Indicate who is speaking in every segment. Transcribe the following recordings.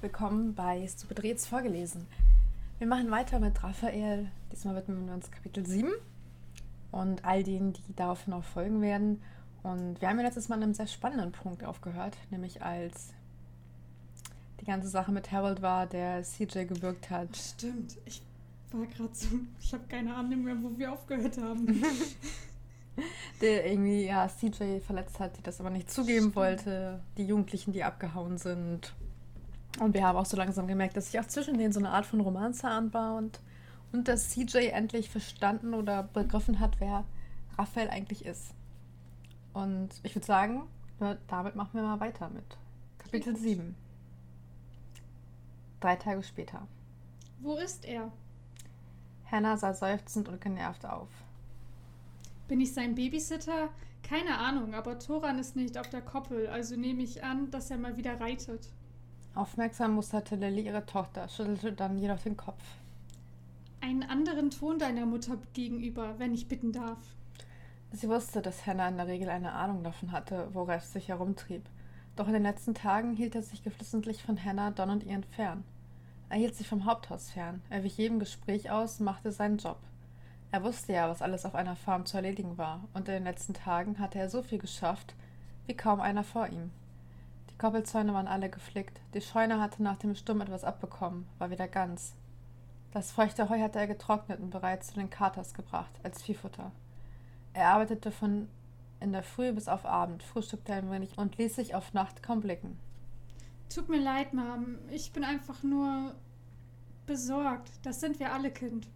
Speaker 1: Willkommen bei Stupid Reds vorgelesen. Wir machen weiter mit Raphael. Diesmal widmen wir uns Kapitel 7 und all denen, die darauf noch folgen werden. Und wir haben ja letztes Mal an einem sehr spannenden Punkt aufgehört, nämlich als die ganze Sache mit Harold war, der CJ gewirkt hat.
Speaker 2: Stimmt, ich war gerade so, ich habe keine Ahnung mehr, wo wir aufgehört haben.
Speaker 1: der irgendwie ja CJ verletzt hat, die das aber nicht zugeben Stimmt. wollte. Die Jugendlichen, die abgehauen sind. Und wir haben auch so langsam gemerkt, dass sich auch zwischen denen so eine Art von Romanze anbahnt. Und dass CJ endlich verstanden oder begriffen hat, wer Raphael eigentlich ist. Und ich würde sagen, damit machen wir mal weiter mit Kapitel 7. Drei Tage später.
Speaker 2: Wo ist er?
Speaker 1: Hannah sah seufzend und genervt auf.
Speaker 2: Bin ich sein Babysitter? Keine Ahnung, aber Toran ist nicht auf der Koppel, also nehme ich an, dass er mal wieder reitet.
Speaker 1: Aufmerksam musterte Lilly ihre Tochter, schüttelte dann jedoch den Kopf.
Speaker 2: Einen anderen Ton deiner Mutter gegenüber, wenn ich bitten darf.
Speaker 1: Sie wusste, dass Hannah in der Regel eine Ahnung davon hatte, wo Rev sich herumtrieb. Doch in den letzten Tagen hielt er sich geflissentlich von Hannah, Don und ihren fern. Er hielt sich vom Haupthaus fern. Er wich jedem Gespräch aus, machte seinen Job. Er wusste ja, was alles auf einer Farm zu erledigen war, und in den letzten Tagen hatte er so viel geschafft, wie kaum einer vor ihm. Die Koppelzäune waren alle geflickt, die Scheune hatte nach dem Sturm etwas abbekommen, war wieder ganz. Das feuchte Heu hatte er getrocknet und bereits zu den Katers gebracht, als Viehfutter. Er arbeitete von in der Früh bis auf Abend, frühstückte ein wenig und ließ sich auf Nacht kaum blicken.
Speaker 2: Tut mir leid, Mom. Ich bin einfach nur besorgt. Das sind wir alle, Kind.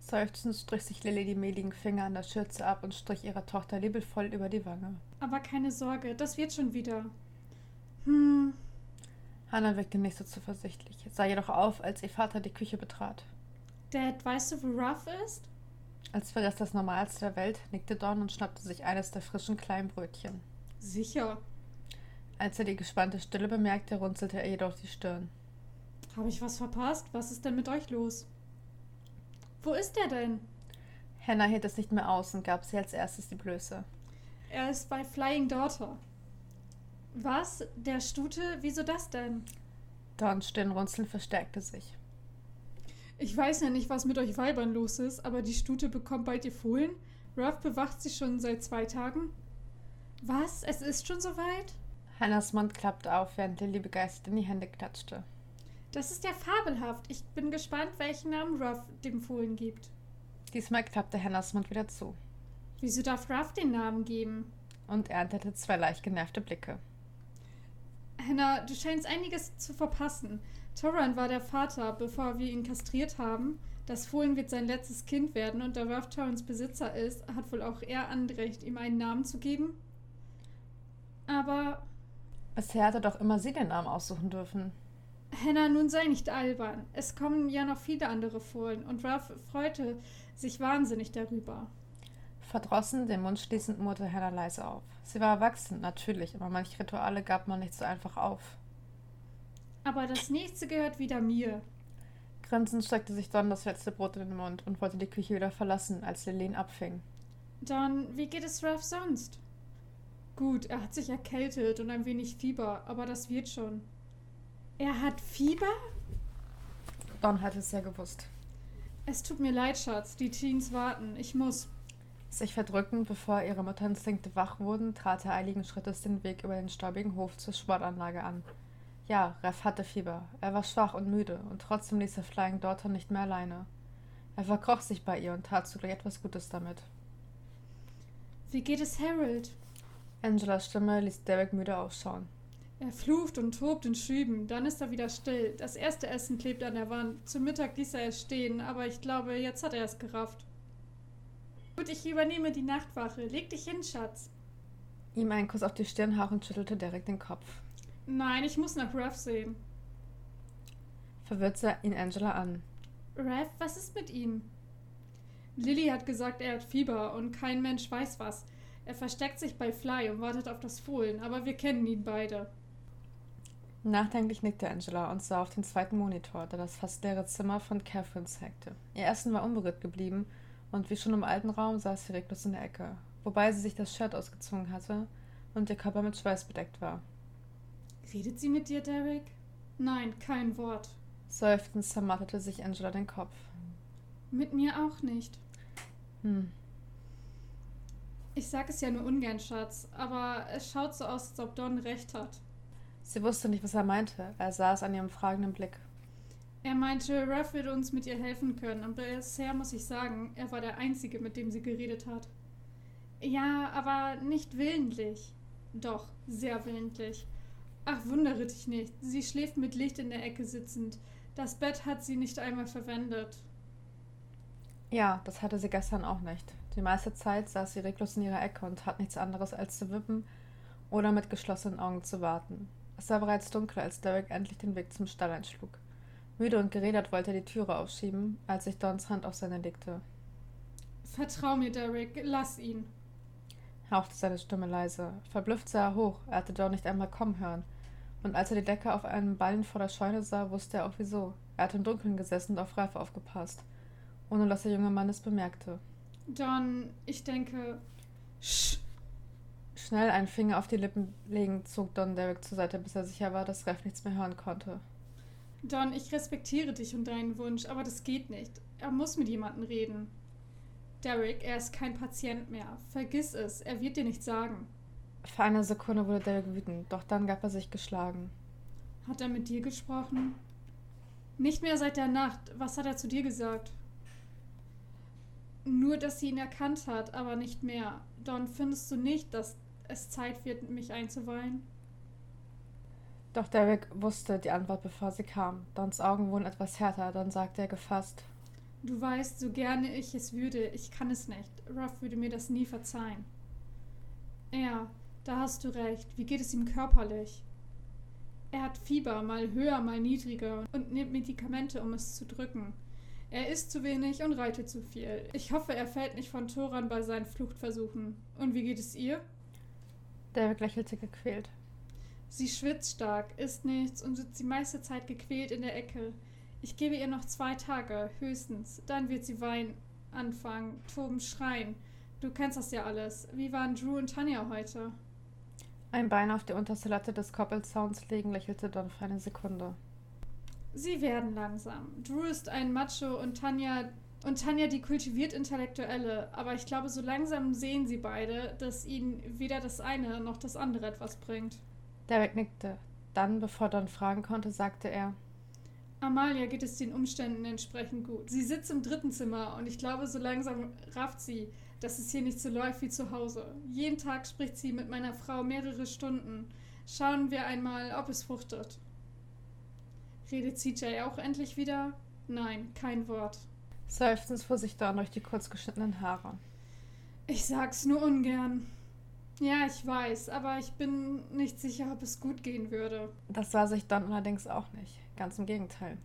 Speaker 1: Seufzend strich sich Lilly die mehligen Finger an der Schürze ab und strich ihrer Tochter liebevoll über die Wange.
Speaker 2: Aber keine Sorge, das wird schon wieder. Hm.
Speaker 1: Hannah wirkte nicht so zuversichtlich, sah jedoch auf, als ihr Vater die Küche betrat.
Speaker 2: Dad, weißt du, wo Ruff ist?
Speaker 1: Als wäre das das Normalste der Welt, nickte Don und schnappte sich eines der frischen Kleinbrötchen.
Speaker 2: Sicher.
Speaker 1: Als er die gespannte Stille bemerkte, runzelte er jedoch die Stirn.
Speaker 2: Habe ich was verpasst? Was ist denn mit euch los? Wo ist er denn?
Speaker 1: Hannah hielt es nicht mehr aus und gab sie als erstes die Blöße.
Speaker 2: Er ist bei Flying Daughter. Was? Der Stute? Wieso das denn?
Speaker 1: Dons Stirnrunzeln verstärkte sich.
Speaker 2: Ich weiß ja nicht, was mit euch Weibern los ist, aber die Stute bekommt bald ihr Fohlen. Ruff bewacht sie schon seit zwei Tagen. Was? Es ist schon soweit?
Speaker 1: Hannahs Mund klappte auf, während Lilly begeistert in die Hände klatschte.
Speaker 2: Das ist ja fabelhaft. Ich bin gespannt, welchen Namen Ruff dem Fohlen gibt.
Speaker 1: Diesmal klappte Hannahs Mund wieder zu.
Speaker 2: Wieso darf Ruff den Namen geben?
Speaker 1: Und erntete zwei leicht genervte Blicke.
Speaker 2: Hannah, du scheinst einiges zu verpassen. Toran war der Vater, bevor wir ihn kastriert haben. Das Fohlen wird sein letztes Kind werden und da Ruff Torrens Besitzer ist, hat wohl auch er Anrecht, ihm einen Namen zu geben. Aber.
Speaker 1: Bisher hat er doch immer sie den Namen aussuchen dürfen.
Speaker 2: Hannah, nun sei nicht albern. Es kommen ja noch viele andere Fohlen und Ruff freute sich wahnsinnig darüber.
Speaker 1: Verdrossen, den Mund schließend, murrte Hannah leise auf. Sie war erwachsen, natürlich, aber manche Rituale gab man nicht so einfach auf.
Speaker 2: Aber das nächste gehört wieder mir.
Speaker 1: Grinsend steckte sich Don das letzte Brot in den Mund und wollte die Küche wieder verlassen, als Lillian abfing.
Speaker 2: Don, wie geht es Ralph sonst? Gut, er hat sich erkältet und ein wenig Fieber, aber das wird schon. Er hat Fieber?
Speaker 1: Don hat es ja gewusst.
Speaker 2: Es tut mir leid, Schatz. Die Teens warten. Ich muss.
Speaker 1: Sich verdrückend, bevor ihre Mutterinstinkte wach wurden, trat er eiligen Schrittes den Weg über den staubigen Hof zur Sportanlage an. Ja, Reff hatte Fieber. Er war schwach und müde, und trotzdem ließ er Flying Daughter nicht mehr alleine. Er verkroch sich bei ihr und tat zugleich etwas Gutes damit.
Speaker 2: Wie geht es Harold?
Speaker 1: Angelas Stimme ließ Derek müde ausschauen.
Speaker 2: Er flucht und tobt in Schüben, dann ist er wieder still. Das erste Essen klebt an der Wand. Zum Mittag ließ er es stehen, aber ich glaube, jetzt hat er es gerafft. Gut, ich übernehme die Nachtwache. Leg dich hin, Schatz.
Speaker 1: Ihm einen Kuss auf die Stirn hauchend schüttelte Derek den Kopf.
Speaker 2: Nein, ich muss nach Rev sehen.
Speaker 1: Verwirrt sah ihn Angela an.
Speaker 2: Rev, was ist mit ihm? Lilly hat gesagt, er hat Fieber und kein Mensch weiß was. Er versteckt sich bei Fly und wartet auf das Fohlen, aber wir kennen ihn beide.
Speaker 1: Nachdenklich nickte Angela und sah auf den zweiten Monitor, der das fast leere Zimmer von Catherine zeigte. Ihr Essen war unberührt geblieben und wie schon im alten Raum saß sie reglos in der Ecke, wobei sie sich das Shirt ausgezogen hatte und ihr Körper mit Schweiß bedeckt war.
Speaker 2: Redet sie mit dir, Derek? Nein, kein Wort.
Speaker 1: Seufzend zermattete sich Angela den Kopf.
Speaker 2: Mit mir auch nicht.
Speaker 1: Hm.
Speaker 2: Ich sag es ja nur ungern, Schatz, aber es schaut so aus, als ob Don recht hat.
Speaker 1: Sie wusste nicht, was er meinte. Er saß an ihrem fragenden Blick.
Speaker 2: Er meinte, Ruff würde uns mit ihr helfen können, und bisher muss ich sagen, er war der Einzige, mit dem sie geredet hat. Ja, aber nicht willentlich. Doch, sehr willentlich. Ach, wundere dich nicht. Sie schläft mit Licht in der Ecke sitzend. Das Bett hat sie nicht einmal verwendet.
Speaker 1: Ja, das hatte sie gestern auch nicht. Die meiste Zeit saß sie reglos in ihrer Ecke und tat nichts anderes als zu wippen oder mit geschlossenen Augen zu warten. Es war bereits dunkel, als Derek endlich den Weg zum Stall einschlug. Müde und gerädert wollte er die Türe aufschieben, als sich Dons Hand auf seine legte.
Speaker 2: Vertrau mir, Derek, lass ihn,
Speaker 1: hauchte seine Stimme leise. Verblüfft sah er hoch, er hatte Don nicht einmal kommen hören. Und als er die Decke auf einem Ballen vor der Scheune sah, wusste er auch wieso. Er hatte im Dunkeln gesessen und auf Ralf aufgepasst, ohne dass der junge Mann es bemerkte.
Speaker 2: Don, ich denke. Sch
Speaker 1: Schnell einen Finger auf die Lippen legend zog Don Derek zur Seite, bis er sicher war, dass Ralf nichts mehr hören konnte.
Speaker 2: Don, ich respektiere dich und deinen Wunsch, aber das geht nicht. Er muss mit jemandem reden. Derek, er ist kein Patient mehr. Vergiss es, er wird dir nichts sagen.
Speaker 1: Für eine Sekunde wurde Derek wütend, doch dann gab er sich geschlagen.
Speaker 2: Hat er mit dir gesprochen? Nicht mehr seit der Nacht. Was hat er zu dir gesagt? Nur, dass sie ihn erkannt hat, aber nicht mehr. Don, findest du nicht, dass es Zeit wird, mich einzuweihen?
Speaker 1: Doch Derek wusste die Antwort, bevor sie kam. Dons Augen wurden etwas härter, dann sagte er gefasst.
Speaker 2: Du weißt, so gerne ich es würde, ich kann es nicht. Ruff würde mir das nie verzeihen. Ja, da hast du recht. Wie geht es ihm körperlich? Er hat Fieber, mal höher, mal niedriger und nimmt Medikamente, um es zu drücken. Er isst zu wenig und reitet zu viel. Ich hoffe, er fällt nicht von Toran bei seinen Fluchtversuchen. Und wie geht es ihr?
Speaker 1: David lächelte gequält.
Speaker 2: Sie schwitzt stark, isst nichts und sitzt die meiste Zeit gequält in der Ecke. Ich gebe ihr noch zwei Tage, höchstens. Dann wird sie weinen, anfangen, toben, schreien. Du kennst das ja alles. Wie waren Drew und Tanja heute?
Speaker 1: Ein Bein auf die unterste Latte des Koppelzauns legen, lächelte Don für eine Sekunde.
Speaker 2: Sie werden langsam. Drew ist ein Macho und Tanja und Tanja die kultiviert Intellektuelle, aber ich glaube, so langsam sehen sie beide, dass ihnen weder das eine noch das andere etwas bringt.
Speaker 1: Derek nickte. Dann, bevor Don fragen konnte, sagte er:
Speaker 2: Amalia geht es den Umständen entsprechend gut. Sie sitzt im dritten Zimmer und ich glaube, so langsam rafft sie, dass es hier nicht so läuft wie zu Hause. Jeden Tag spricht sie mit meiner Frau mehrere Stunden. Schauen wir einmal, ob es fruchtet. Redet CJ auch endlich wieder? Nein, kein Wort.
Speaker 1: Seufzend fuhr sich Dawn durch die kurz geschnittenen Haare.
Speaker 2: Ich sag's nur ungern. Ja, ich weiß, aber ich bin nicht sicher, ob es gut gehen würde.
Speaker 1: Das war sich Don allerdings auch nicht. Ganz im Gegenteil.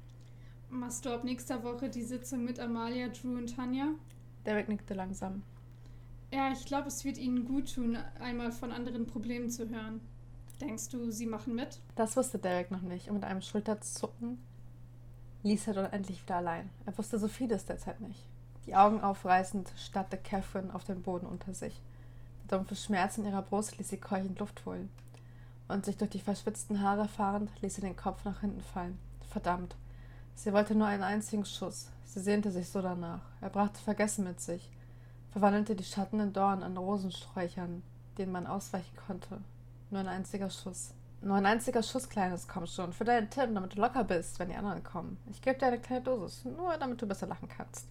Speaker 2: Machst du ab nächster Woche die Sitzung mit Amalia, Drew und Tanja?
Speaker 1: Derek nickte langsam.
Speaker 2: Ja, ich glaube, es wird ihnen gut tun, einmal von anderen Problemen zu hören. Denkst du, sie machen mit?
Speaker 1: Das wusste Derek noch nicht und mit einem Schulterzucken ließ er dort endlich wieder allein. Er wusste so vieles derzeit nicht. Die Augen aufreißend starrte Catherine auf den Boden unter sich. Dumpfe Schmerz in ihrer Brust ließ sie keuchend Luft holen. Und sich durch die verschwitzten Haare fahrend, ließ sie den Kopf nach hinten fallen. Verdammt. Sie wollte nur einen einzigen Schuss. Sie sehnte sich so danach. Er brachte Vergessen mit sich, verwandelte die Schatten in Dorn an Rosensträuchern, denen man ausweichen konnte. Nur ein einziger Schuss. Nur ein einziger Schuss, Kleines, komm schon. Für deinen Tipp, damit du locker bist, wenn die anderen kommen. Ich gebe dir eine kleine Dosis, nur damit du besser lachen kannst.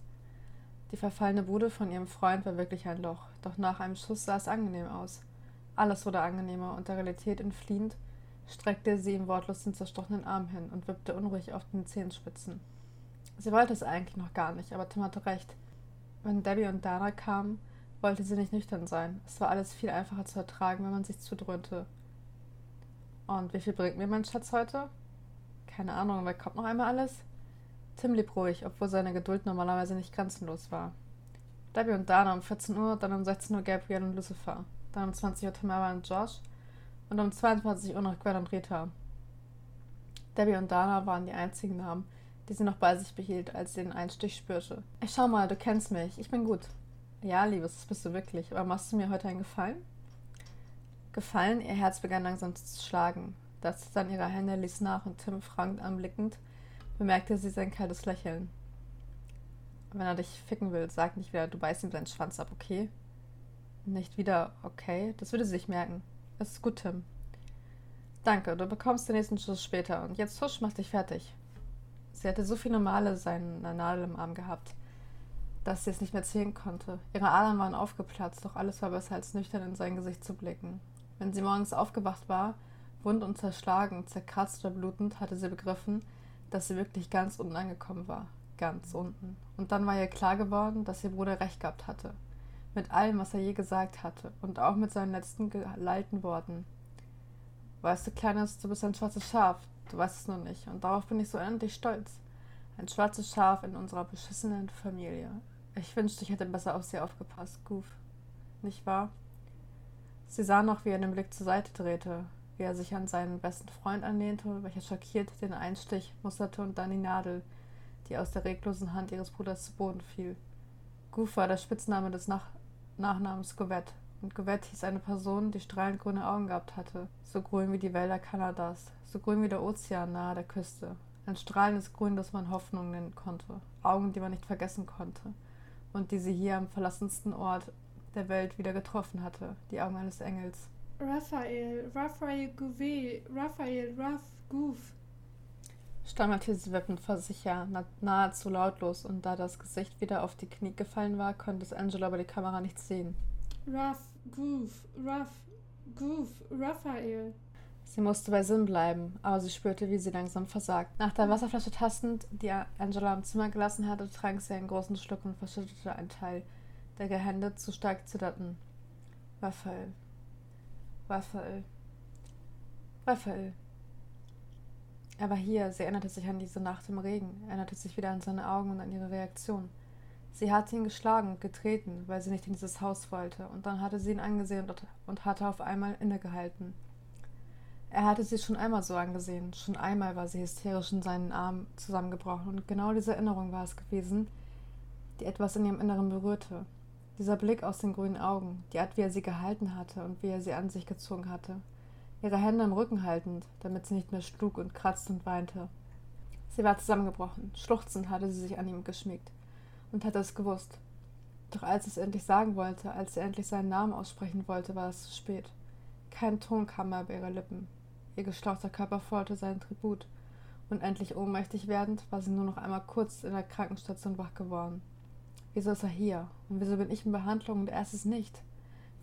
Speaker 1: Die verfallene Bude von ihrem Freund war wirklich ein Loch, doch nach einem Schuss sah es angenehm aus. Alles wurde angenehmer und der Realität entfliehend streckte sie ihm wortlos den zerstochenen Arm hin und wippte unruhig auf den Zehenspitzen. Sie wollte es eigentlich noch gar nicht, aber Tim hatte recht. Wenn Debbie und Dana kamen, wollte sie nicht nüchtern sein. Es war alles viel einfacher zu ertragen, wenn man sich zudröhnte. Und wie viel bringt mir mein Schatz heute? Keine Ahnung, wer kommt noch einmal alles? Tim blieb ruhig, obwohl seine Geduld normalerweise nicht grenzenlos war. Debbie und Dana um 14 Uhr, dann um 16 Uhr Gabriel und Lucifer, dann um 20 Uhr Tamara und Josh und um 22 Uhr noch Gwen und Rita. Debbie und Dana waren die einzigen Namen, die sie noch bei sich behielt, als sie den Einstich spürte. Ey, schau mal, du kennst mich, ich bin gut. Ja, Liebes, das bist du wirklich. Aber machst du mir heute einen Gefallen? Gefallen? Ihr Herz begann langsam zu schlagen. Das Zittern ihrer Hände ließ nach und Tim fragend anblickend bemerkte sie sein kaltes Lächeln. Wenn er dich ficken will, sag nicht wieder, du beißt ihm seinen Schwanz ab, okay? Nicht wieder, okay? Das würde sie sich merken. Es ist gut, Tim. Danke, du bekommst den nächsten Schuss später und jetzt husch, mach dich fertig. Sie hatte so viele Male seine Nadel im Arm gehabt, dass sie es nicht mehr zählen konnte. Ihre Adern waren aufgeplatzt, doch alles war besser als nüchtern in sein Gesicht zu blicken. Wenn sie morgens aufgewacht war, wund und zerschlagen, zerkratzt oder blutend, hatte sie begriffen, dass sie wirklich ganz unten angekommen war. Ganz unten. Und dann war ihr klar geworden, dass ihr Bruder recht gehabt hatte. Mit allem, was er je gesagt hatte. Und auch mit seinen letzten gelallten Worten. Weißt du, Kleines, du bist ein schwarzes Schaf. Du weißt es nur nicht. Und darauf bin ich so unendlich stolz. Ein schwarzes Schaf in unserer beschissenen Familie. Ich wünschte, ich hätte besser auf sie aufgepasst, Goof. Nicht wahr? Sie sah noch, wie er den Blick zur Seite drehte, wie er sich an seinen besten Freund anlehnte, welcher schockiert den Einstich musterte und dann die Nadel, die aus der reglosen Hand ihres Bruders zu Boden fiel. Goof war der Spitzname des Nach Nachnamens Govette, und Govette hieß eine Person, die strahlend grüne Augen gehabt hatte, so grün wie die Wälder Kanadas, so grün wie der Ozean nahe der Küste. Ein strahlendes Grün, das man Hoffnung nennen konnte, Augen, die man nicht vergessen konnte, und die sie hier am verlassensten Ort der Welt wieder getroffen hatte, die Augen eines Engels.
Speaker 2: Raphael, Raphael Gouvet, Raphael, Raff, Goof.
Speaker 1: Stammelte sie wippend vor sich her, nahezu lautlos, und da das Gesicht wieder auf die Knie gefallen war, konnte es Angela über die Kamera nicht sehen.
Speaker 2: Ruff, Goof, Ruff, Goof, Raphael.
Speaker 1: Sie musste bei Sinn bleiben, aber sie spürte, wie sie langsam versagt. Nach der Wasserflasche tastend, die Angela im Zimmer gelassen hatte, trank sie einen großen Schluck und verschüttete einen Teil, der Hände zu stark zitterten. Raphael, Raphael. Raphael. Er war hier. Sie erinnerte sich an diese Nacht im Regen, erinnerte sich wieder an seine Augen und an ihre Reaktion. Sie hatte ihn geschlagen und getreten, weil sie nicht in dieses Haus wollte, und dann hatte sie ihn angesehen und hatte auf einmal innegehalten. Er hatte sie schon einmal so angesehen, schon einmal war sie hysterisch in seinen Armen zusammengebrochen, und genau diese Erinnerung war es gewesen, die etwas in ihrem Inneren berührte. Dieser Blick aus den grünen Augen, die Art, wie er sie gehalten hatte und wie er sie an sich gezogen hatte. Ihre Hände am Rücken haltend, damit sie nicht mehr schlug und kratzte und weinte. Sie war zusammengebrochen. Schluchzend hatte sie sich an ihm geschmiegt und hatte es gewusst. Doch als es endlich sagen wollte, als sie endlich seinen Namen aussprechen wollte, war es zu spät. Kein Ton kam mehr über ihre Lippen. Ihr geschlauchter Körper forderte seinen Tribut. Und endlich ohnmächtig werdend, war sie nur noch einmal kurz in der Krankenstation wach geworden. Wieso ist er hier? Und wieso bin ich in Behandlung und er ist es nicht?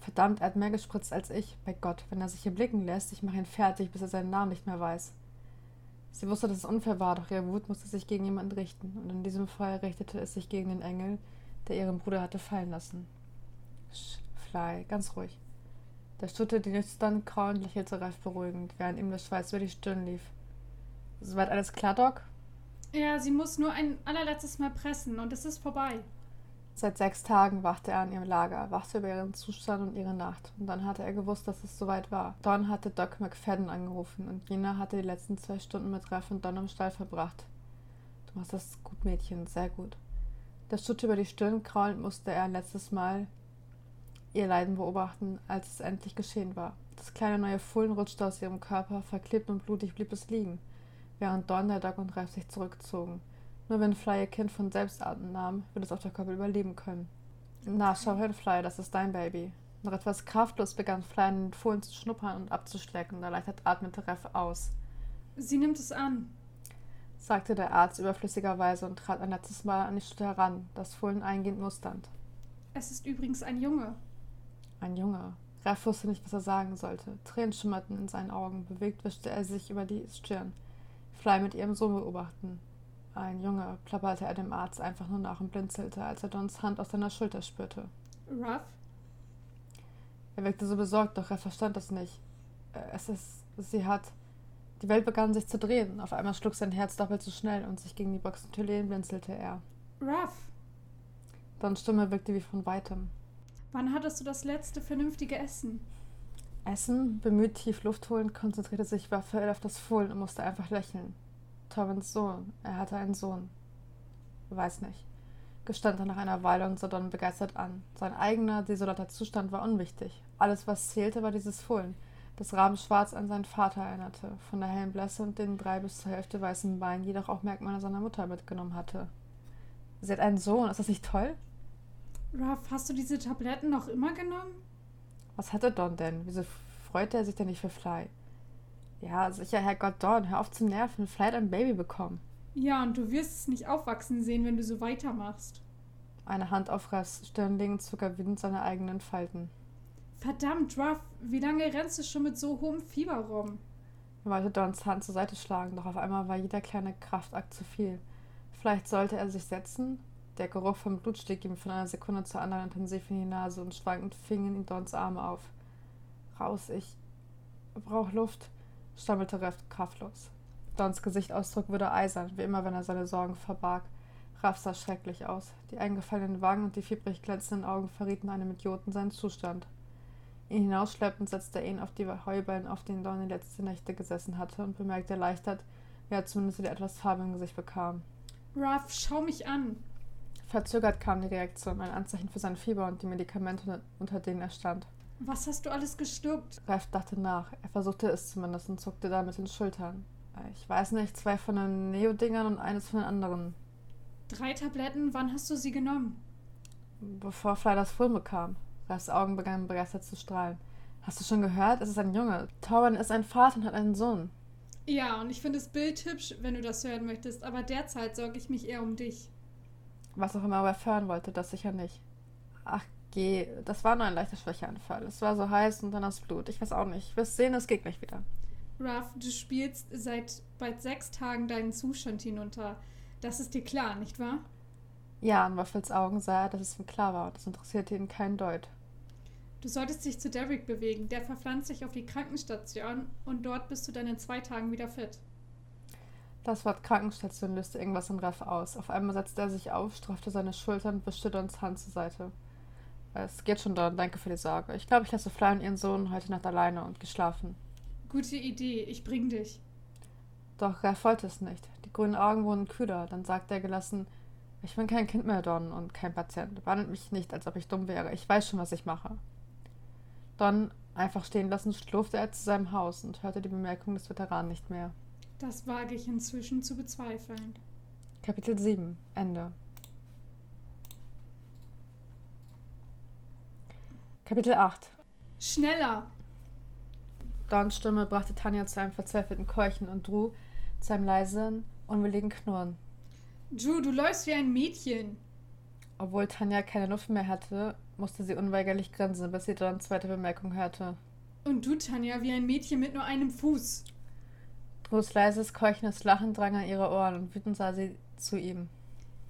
Speaker 1: Verdammt, er hat mehr gespritzt als ich. Bei Gott, wenn er sich hier blicken lässt, ich mache ihn fertig, bis er seinen Namen nicht mehr weiß. Sie wusste, dass es unfair war, doch ihre Wut musste sich gegen jemanden richten, und in diesem Fall richtete es sich gegen den Engel, der ihren Bruder hatte fallen lassen. Sch, Fly, ganz ruhig. Der Stutte die nüchtern kraulen lächelte Ralf beruhigend, während ihm der Schweiß über die Stirn lief. Soweit alles klar, Doc?
Speaker 2: Ja, sie muss nur ein allerletztes Mal pressen und es ist vorbei.
Speaker 1: Seit sechs Tagen wachte er an ihrem Lager, wachte über ihren Zustand und ihre Nacht. Und dann hatte er gewusst, dass es soweit war. Don hatte Doc McFadden angerufen und jener hatte die letzten zwei Stunden mit Ralph und Don im Stall verbracht. Du machst das gut, Mädchen, sehr gut. Der Schutt über die Stirn kraulend musste er ein letztes Mal ihr Leiden beobachten, als es endlich geschehen war. Das kleine neue Fohlen rutschte aus ihrem Körper, verklebt und blutig blieb es liegen, während Don, der Doc und Ralph sich zurückzogen. Nur wenn Fly ihr Kind von selbst nahm, wird es auf der Koppel überleben können. Na, schau hin, Fly, das ist dein Baby. Noch etwas kraftlos begann Fly an den Fohlen zu schnuppern und abzuschlecken, und erleichtert atmete Reff aus.
Speaker 2: Sie nimmt es an,
Speaker 1: sagte der Arzt überflüssigerweise und trat ein letztes Mal an die Stute heran, das Fohlen eingehend musternd.
Speaker 2: Es ist übrigens ein Junge.
Speaker 1: Ein Junge. Reff wusste nicht, was er sagen sollte. Tränen schimmerten in seinen Augen. Bewegt wischte er sich über die Stirn. Fly mit ihrem Sohn beobachten. Ein Junge, plapperte er dem Arzt einfach nur nach und blinzelte, als er Dons Hand aus seiner Schulter spürte.
Speaker 2: Ruff?
Speaker 1: Er wirkte so besorgt, doch er verstand es nicht. Äh, es ist. Sie hat. Die Welt begann sich zu drehen. Auf einmal schlug sein Herz doppelt so schnell und sich gegen die Boxentür lehnen blinzelte er.
Speaker 2: Ruff!
Speaker 1: Dons Stimme wirkte wie von weitem.
Speaker 2: Wann hattest du das letzte vernünftige Essen?
Speaker 1: Essen? Bemüht tief Luft holend, konzentrierte sich Raphael auf das Fohlen und musste einfach lächeln. Torvins Sohn. Er hatte einen Sohn. Weiß nicht. Gestand er nach einer Weile und sah Don begeistert an. Sein eigener, desolater Zustand war unwichtig. Alles, was zählte, war dieses Fohlen. das rabenschwarz an seinen Vater erinnerte, von der hellen Blässe und den drei bis zur Hälfte weißen Beinen jedoch auch Merkmale seiner Mutter mitgenommen hatte. Sie hat einen Sohn, ist das nicht toll?
Speaker 2: Ruff, hast du diese Tabletten noch immer genommen?
Speaker 1: Was hatte Don denn? Wieso freute er sich denn nicht für Fly? Ja, sicher, Herrgott Don, hör auf zu nerven. Hat ein Baby bekommen.
Speaker 2: Ja, und du wirst es nicht aufwachsen sehen, wenn du so weitermachst.
Speaker 1: Eine Hand auf Reffs Stirn legend zog er wütend seine eigenen Falten.
Speaker 2: Verdammt, Ruff, wie lange rennst du schon mit so hohem Fieber rum?
Speaker 1: Er wollte Dons Hand zur Seite schlagen, doch auf einmal war jeder kleine Kraftakt zu viel. Vielleicht sollte er sich setzen? Der Geruch vom Blut stieg ihm von einer Sekunde zur anderen intensiv in die Nase und schwankend fingen ihn Dons Arme auf. Raus, ich brauch Luft, stammelte Reff kraftlos. Dons Gesichtsausdruck wurde eisern, wie immer, wenn er seine Sorgen verbarg. Raff sah schrecklich aus. Die eingefallenen Wangen und die fiebrig glänzenden Augen verrieten einem Idioten seinen Zustand. Ihn hinausschleppend setzte er ihn auf die Heuballen, auf denen Don die letzte Nächte gesessen hatte, und bemerkte erleichtert, wie er zumindest wieder etwas Farbe im Gesicht bekam.
Speaker 2: Ruff, schau mich an.
Speaker 1: Verzögert kam die Reaktion, ein Anzeichen für sein Fieber und die Medikamente, unter denen er stand.
Speaker 2: Was hast du alles geschluckt?
Speaker 1: Ralf dachte nach. Er versuchte es zumindest und zuckte dann mit den Schultern. Ich weiß nicht, zwei von den Neo-Dingern und eines von den anderen.
Speaker 2: Drei Tabletten, wann hast du sie genommen?
Speaker 1: Bevor Fly das Fulm bekam. Ralfs Augen begannen begeistert zu strahlen. Hast du schon gehört? Es ist ein Junge. Torben ist ein Vater und hat einen Sohn.
Speaker 2: Ja, und ich finde das Bild hübsch, wenn du das hören möchtest, aber derzeit sorge ich mich eher um dich.
Speaker 1: Was auch immer Ralf hören wollte, das sicher nicht. Ach, geh. Das war nur ein leichter Schwächeanfall. Es war so heiß und dann das Blut. Ich weiß auch nicht. Ich will sehen, es geht gleich wieder.
Speaker 2: Ruff, du spielst seit bald sechs Tagen deinen Zustand hinunter. Das ist dir klar, nicht wahr?
Speaker 1: Ja, an Waffels Augen sah er, dass es ihm klar war und das interessierte ihn keinen Deut.
Speaker 2: Du solltest dich zu Derek bewegen. Der verpflanzt sich auf die Krankenstation und dort bist du dann in zwei Tagen wieder fit.
Speaker 1: Das Wort Krankenstation löste irgendwas in Raff aus. Auf einmal setzte er sich auf, straffte seine Schultern und wischte Dons Hand zur Seite. Es geht schon, Don. Danke für die Sorge. Ich glaube, ich lasse Fly und ihren Sohn heute Nacht alleine und geschlafen.
Speaker 2: Gute Idee. Ich bring dich.
Speaker 1: Doch Raff wollte es nicht. Die grünen Augen wurden kühler. Dann sagte er gelassen, ich bin kein Kind mehr, Don, und kein Patient. Behandelt mich nicht, als ob ich dumm wäre. Ich weiß schon, was ich mache. Don einfach stehen lassen, schlurfte er zu seinem Haus und hörte die Bemerkung des Veteranen nicht mehr.
Speaker 2: Das wage ich inzwischen zu bezweifeln.
Speaker 1: Kapitel 7 Ende Kapitel 8
Speaker 2: Schneller!
Speaker 1: Dons Stimme brachte Tanja zu einem verzweifelten Keuchen und Drew zu einem leisen, unwilligen Knurren.
Speaker 2: Drew, du läufst wie ein Mädchen.
Speaker 1: Obwohl Tanja keine Luft mehr hatte, musste sie unweigerlich grinsen, bis sie Dons zweite Bemerkung hörte.
Speaker 2: Und du, Tanja, wie ein Mädchen mit nur einem Fuß.
Speaker 1: Drews leises, keuchendes Lachen drang an ihre Ohren und wütend sah sie zu ihm.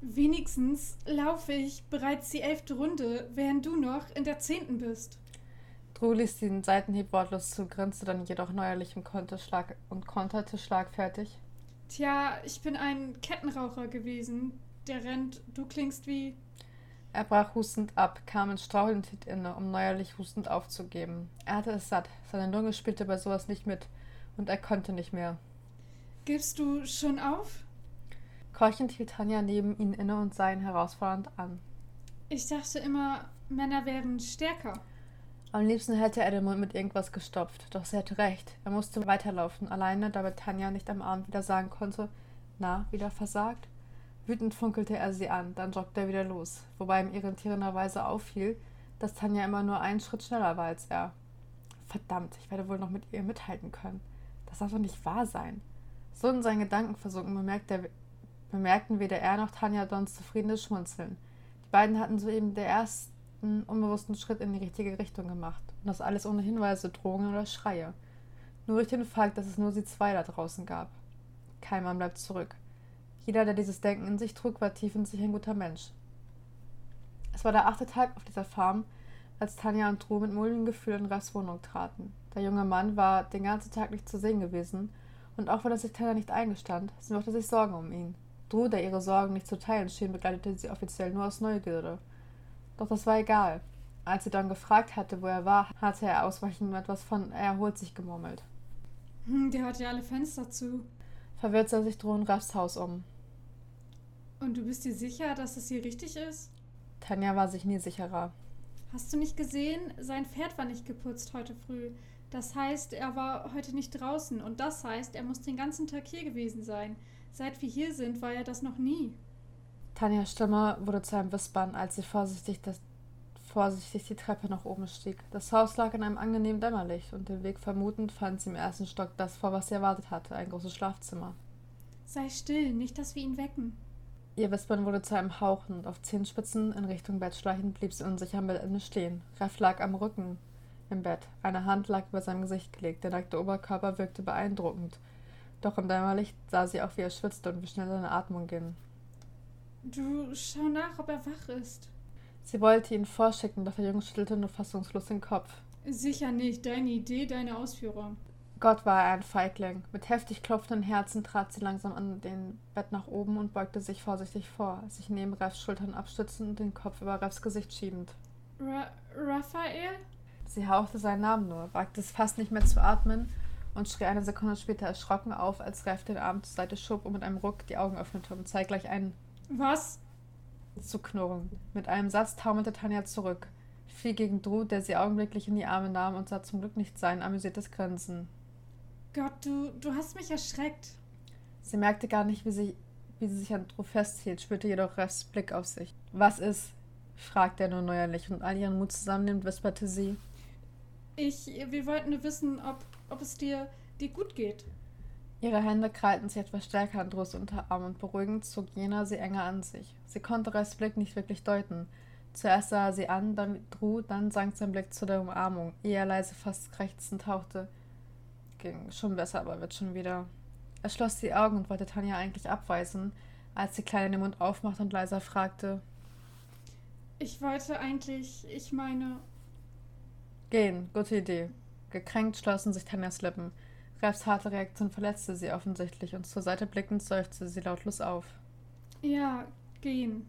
Speaker 2: Wenigstens laufe ich bereits die elfte Runde, während du noch in der zehnten bist.
Speaker 1: Drew ließ den Seitenhieb wortlos zu, grinste dann jedoch neuerlich und, konnte schlag und konterte schlagfertig.
Speaker 2: Tja, ich bin ein Kettenraucher gewesen. Der rennt, du klingst wie.
Speaker 1: Er brach hustend ab, kam in strauchelnd inne, um neuerlich hustend aufzugeben. Er hatte es satt, seine Lunge spielte bei sowas nicht mit, und er konnte nicht mehr.
Speaker 2: Gibst du schon auf?
Speaker 1: Keuchend hielt Tanja neben ihn inne und sah ihn herausfordernd an.
Speaker 2: Ich dachte immer, Männer wären stärker.
Speaker 1: Am liebsten hätte er den Mund mit irgendwas gestopft, doch sie hatte recht. Er musste weiterlaufen, alleine, damit Tanja nicht am Abend wieder sagen konnte, na, wieder versagt? Wütend funkelte er sie an, dann joggte er wieder los, wobei ihm irritierenderweise auffiel, dass Tanja immer nur einen Schritt schneller war als er. Verdammt, ich werde wohl noch mit ihr mithalten können. Das darf doch nicht wahr sein. So in seinen Gedanken versunken bemerkte, bemerkten weder er noch Tanja Dons zufriedenes Schmunzeln. Die beiden hatten soeben den ersten unbewussten Schritt in die richtige Richtung gemacht. Und das alles ohne Hinweise, Drohungen oder Schreie. Nur durch den Fakt, dass es nur sie zwei da draußen gab. Kein Mann bleibt zurück. Jeder, der dieses Denken in sich trug, war tief in sich ein guter Mensch. Es war der achte Tag auf dieser Farm, als Tanja und Drew mit mulmigem Gefühl in Raffs Wohnung traten. Der junge Mann war den ganzen Tag nicht zu sehen gewesen, und auch wenn er sich Tanja nicht eingestand, sie machte sich Sorgen um ihn. Der ihre Sorgen nicht zu teilen schien, begleitete sie offiziell nur aus Neugierde. Doch das war egal. Als sie dann gefragt hatte, wo er war, hatte er ausweichend etwas von er erholt sich gemurmelt.
Speaker 2: Hm, der hat ja alle Fenster zu.
Speaker 1: Verwirrt sah sich Drew in Raffs Haus um.
Speaker 2: Und du bist dir sicher, dass es hier richtig ist?
Speaker 1: Tanja war sich nie sicherer.
Speaker 2: Hast du nicht gesehen? Sein Pferd war nicht geputzt heute früh. Das heißt, er war heute nicht draußen und das heißt, er muss den ganzen Tag hier gewesen sein. Seit wir hier sind, war er das noch nie.
Speaker 1: Tanjas Stimme wurde zu einem Wispern, als sie vorsichtig, das, vorsichtig die Treppe nach oben stieg. Das Haus lag in einem angenehmen Dämmerlicht und den Weg vermutend fand sie im ersten Stock das vor, was sie erwartet hatte, ein großes Schlafzimmer.
Speaker 2: Sei still, nicht, dass wir ihn wecken.
Speaker 1: Ihr Wispern wurde zu einem Hauchen und auf Zehenspitzen in Richtung Bett schleichend blieb sie unsicher am Bettende stehen. Reff lag am Rücken im Bett. Eine Hand lag über seinem Gesicht gelegt. Der nackte Oberkörper wirkte beeindruckend. Doch im Dämmerlicht sah sie auch, wie er schwitzte und wie schnell seine Atmung ging.
Speaker 2: Du schau nach, ob er wach ist.
Speaker 1: Sie wollte ihn vorschicken, doch der Junge schüttelte nur fassungslos den Kopf.
Speaker 2: Sicher nicht. Deine Idee, deine Ausführung.
Speaker 1: Gott war er ein Feigling. Mit heftig klopfenden Herzen trat sie langsam an den Bett nach oben und beugte sich vorsichtig vor, sich neben Refs Schultern abstützend und den Kopf über Refs Gesicht schiebend.
Speaker 2: Ra Raphael?
Speaker 1: Sie hauchte seinen Namen nur, wagte es fast nicht mehr zu atmen und schrie eine Sekunde später erschrocken auf, als Reif den Arm zur Seite schob und mit einem Ruck die Augen öffnete und zeitgleich einen
Speaker 2: Was?
Speaker 1: zu knurren. Mit einem Satz taumelte Tanja zurück, fiel gegen Drew, der sie augenblicklich in die Arme nahm und sah zum Glück nicht sein amüsiertes Grinsen.
Speaker 2: Gott, du, du hast mich erschreckt.
Speaker 1: Sie merkte gar nicht, wie sie, wie sie sich an Drew festhielt, spürte jedoch Refs Blick auf sich. Was ist? fragte er nur neuerlich und all ihren Mut zusammennehmend, wisperte sie.
Speaker 2: Ich, wir wollten nur wissen, ob, ob es dir, dir gut geht.
Speaker 1: Ihre Hände krallten sich etwas stärker an Drus Unterarm und beruhigend zog jener sie enger an sich. Sie konnte Refs Blick nicht wirklich deuten. Zuerst sah er sie an, dann Drew, dann sank sein Blick zu der Umarmung, ehe er leise fast krächzend tauchte. Ging schon besser, aber wird schon wieder. Er schloss die Augen und wollte Tanja eigentlich abweisen, als die Kleine den Mund aufmachte und leiser fragte:
Speaker 2: Ich wollte eigentlich, ich meine.
Speaker 1: Gehen, gute Idee. Gekränkt schlossen sich Tanjas Lippen. Refs harte Reaktion verletzte sie offensichtlich und zur Seite blickend seufzte sie lautlos auf.
Speaker 2: Ja, gehen.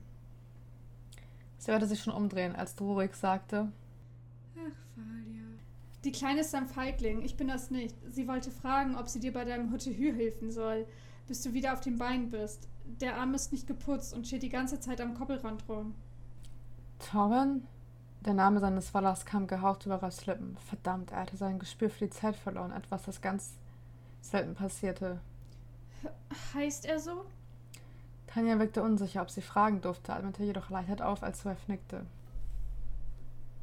Speaker 1: Sie wollte sich schon umdrehen, als ruhig sagte:
Speaker 2: Ach, Falia. Die Kleine ist ein Feigling, ich bin das nicht. Sie wollte fragen, ob sie dir bei deinem Hütte-Hü helfen soll, bis du wieder auf den Beinen bist. Der Arm ist nicht geputzt und steht die ganze Zeit am Koppelrand rum.
Speaker 1: Torben? Der Name seines Wallers kam gehaucht über Refs Lippen. Verdammt, er hatte sein Gespür für die Zeit verloren, etwas, das ganz selten passierte.
Speaker 2: Heißt er so?
Speaker 1: Tanja wirkte unsicher, ob sie fragen durfte, atmete jedoch erleichtert auf, als Reff nickte.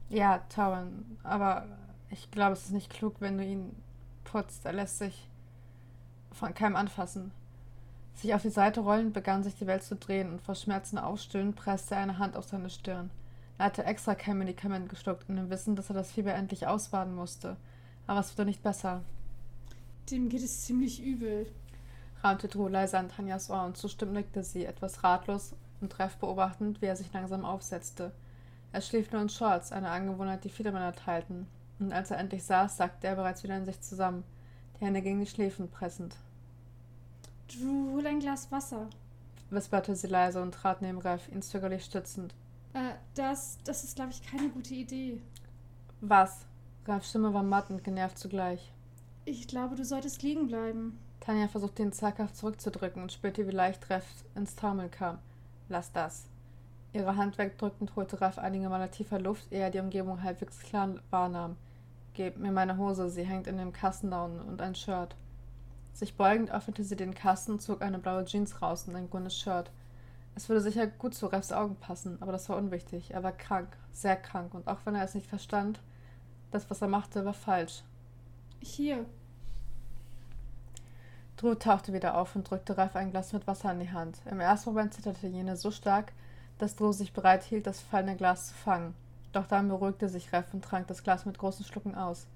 Speaker 1: Ja, Tauern, aber ich glaube, es ist nicht klug, wenn du ihn putzt. Er lässt sich von keinem anfassen. Sich auf die Seite rollend begann sich die Welt zu drehen und vor Schmerzen aufstöhnend presste er eine Hand auf seine Stirn. Er hatte extra kein Medikament geschluckt, in dem Wissen, dass er das Fieber endlich ausbaden musste. Aber es wurde nicht besser.
Speaker 2: Dem geht es ziemlich übel.
Speaker 1: raunte Drew leise an Tanjas Ohr und zustimmt nickte sie, etwas ratlos und treff beobachtend, wie er sich langsam aufsetzte. Er schlief nur in Shorts, eine Angewohnheit, die viele Männer teilten. Und als er endlich saß, sackte er bereits wieder in sich zusammen, die Hände gegen die Schläfen pressend.
Speaker 2: Drew, hol ein Glas Wasser.
Speaker 1: wisperte sie leise und trat neben Reff, ihn zögerlich stützend.
Speaker 2: Äh, das, das ist, glaube ich, keine gute Idee.
Speaker 1: Was? Ralfs Stimme war matt und genervt zugleich.
Speaker 2: Ich glaube, du solltest liegen bleiben.
Speaker 1: Tanja versuchte ihn zaghaft zurückzudrücken und spürte, wie leicht Reff ins Taumeln kam. Lass das. Ihre Hand wegdrückend holte Raff einige Male tiefer Luft, ehe er die Umgebung halbwegs klar wahrnahm. Gib mir meine Hose, sie hängt in dem Kasten da unten und ein Shirt. Sich beugend öffnete sie den Kasten zog eine blaue Jeans raus und ein grünes Shirt. Es würde sicher gut zu Refs Augen passen, aber das war unwichtig. Er war krank, sehr krank, und auch wenn er es nicht verstand, das, was er machte, war falsch.
Speaker 2: Hier.
Speaker 1: Drew tauchte wieder auf und drückte Ralf ein Glas mit Wasser in die Hand. Im ersten Moment zitterte jene so stark, dass Drew sich bereit hielt, das fallende Glas zu fangen. Doch dann beruhigte sich Reff und trank das Glas mit großen Schlucken aus.